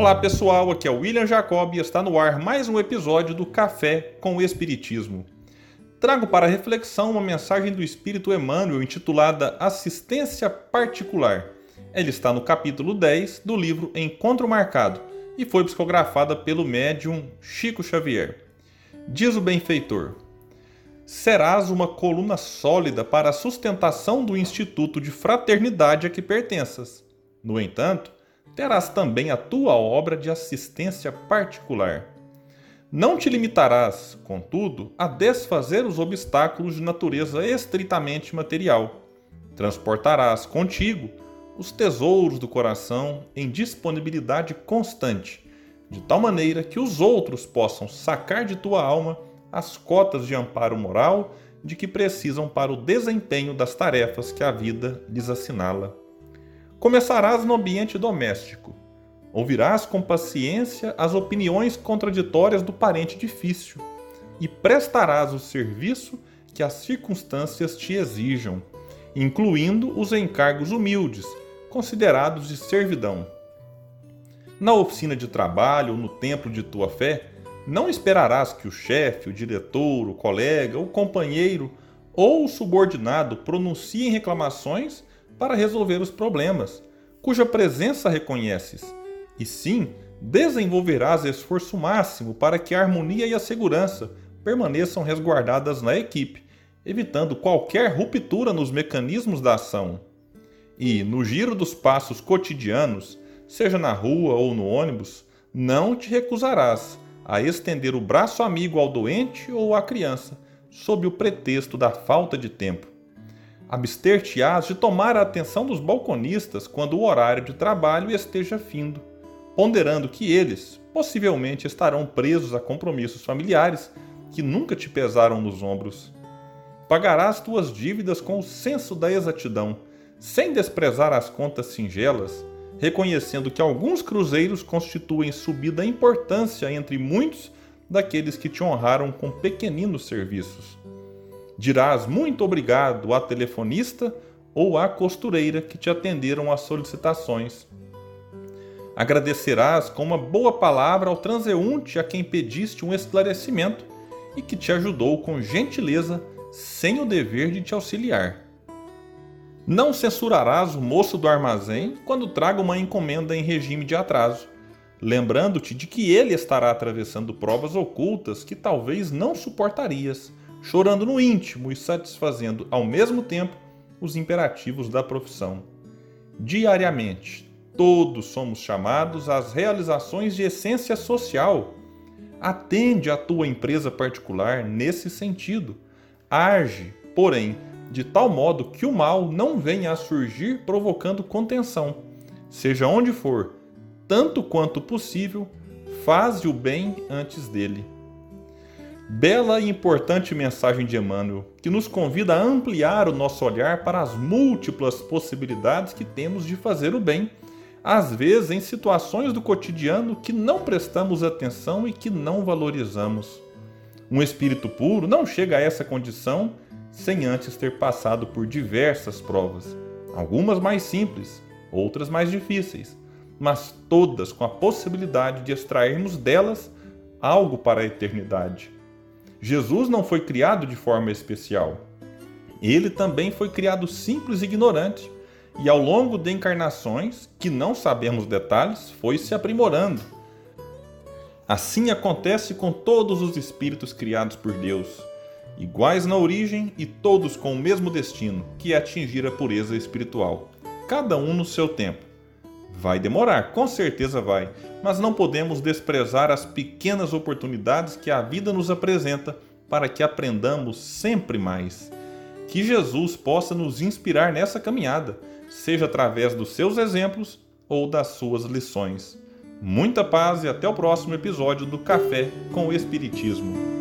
Olá pessoal, aqui é o William Jacob e está no ar mais um episódio do Café com o Espiritismo. Trago para reflexão uma mensagem do Espírito Emmanuel intitulada Assistência Particular. Ela está no capítulo 10 do livro Encontro Marcado e foi psicografada pelo médium Chico Xavier. Diz o benfeitor: Serás uma coluna sólida para a sustentação do Instituto de Fraternidade a que pertenças. No entanto, terás também a tua obra de assistência particular. Não te limitarás, contudo, a desfazer os obstáculos de natureza estritamente material. Transportarás contigo os tesouros do coração em disponibilidade constante, de tal maneira que os outros possam sacar de tua alma as cotas de amparo moral de que precisam para o desempenho das tarefas que a vida lhes assinala. Começarás no ambiente doméstico. Ouvirás com paciência as opiniões contraditórias do parente difícil e prestarás o serviço que as circunstâncias te exijam, incluindo os encargos humildes, considerados de servidão. Na oficina de trabalho ou no templo de tua fé, não esperarás que o chefe, o diretor, o colega, o companheiro ou o subordinado pronunciem reclamações para resolver os problemas, cuja presença reconheces, e sim desenvolverás esforço máximo para que a harmonia e a segurança permaneçam resguardadas na equipe, evitando qualquer ruptura nos mecanismos da ação. E, no giro dos passos cotidianos, seja na rua ou no ônibus, não te recusarás a estender o braço amigo ao doente ou à criança, sob o pretexto da falta de tempo abster-te-ás de tomar a atenção dos balconistas quando o horário de trabalho esteja findo, ponderando que eles possivelmente estarão presos a compromissos familiares que nunca te pesaram nos ombros. Pagarás tuas dívidas com o senso da exatidão, sem desprezar as contas singelas, reconhecendo que alguns cruzeiros constituem subida importância entre muitos daqueles que te honraram com pequeninos serviços. Dirás muito obrigado à telefonista ou à costureira que te atenderam às solicitações. Agradecerás com uma boa palavra ao transeunte a quem pediste um esclarecimento e que te ajudou com gentileza, sem o dever de te auxiliar. Não censurarás o moço do armazém quando traga uma encomenda em regime de atraso, lembrando-te de que ele estará atravessando provas ocultas que talvez não suportarias chorando no íntimo e satisfazendo ao mesmo tempo os imperativos da profissão. Diariamente, todos somos chamados às realizações de essência social. Atende a tua empresa particular nesse sentido. Age, porém, de tal modo que o mal não venha a surgir provocando contenção. Seja onde for, tanto quanto possível, faze o bem antes dele. Bela e importante mensagem de Emmanuel, que nos convida a ampliar o nosso olhar para as múltiplas possibilidades que temos de fazer o bem, às vezes em situações do cotidiano que não prestamos atenção e que não valorizamos. Um espírito puro não chega a essa condição sem antes ter passado por diversas provas, algumas mais simples, outras mais difíceis, mas todas com a possibilidade de extrairmos delas algo para a eternidade. Jesus não foi criado de forma especial. Ele também foi criado simples e ignorante, e ao longo de encarnações, que não sabemos detalhes, foi se aprimorando. Assim acontece com todos os espíritos criados por Deus, iguais na origem e todos com o mesmo destino, que é atingir a pureza espiritual, cada um no seu tempo. Vai demorar, com certeza vai, mas não podemos desprezar as pequenas oportunidades que a vida nos apresenta para que aprendamos sempre mais. Que Jesus possa nos inspirar nessa caminhada, seja através dos seus exemplos ou das suas lições. Muita paz e até o próximo episódio do Café com o Espiritismo.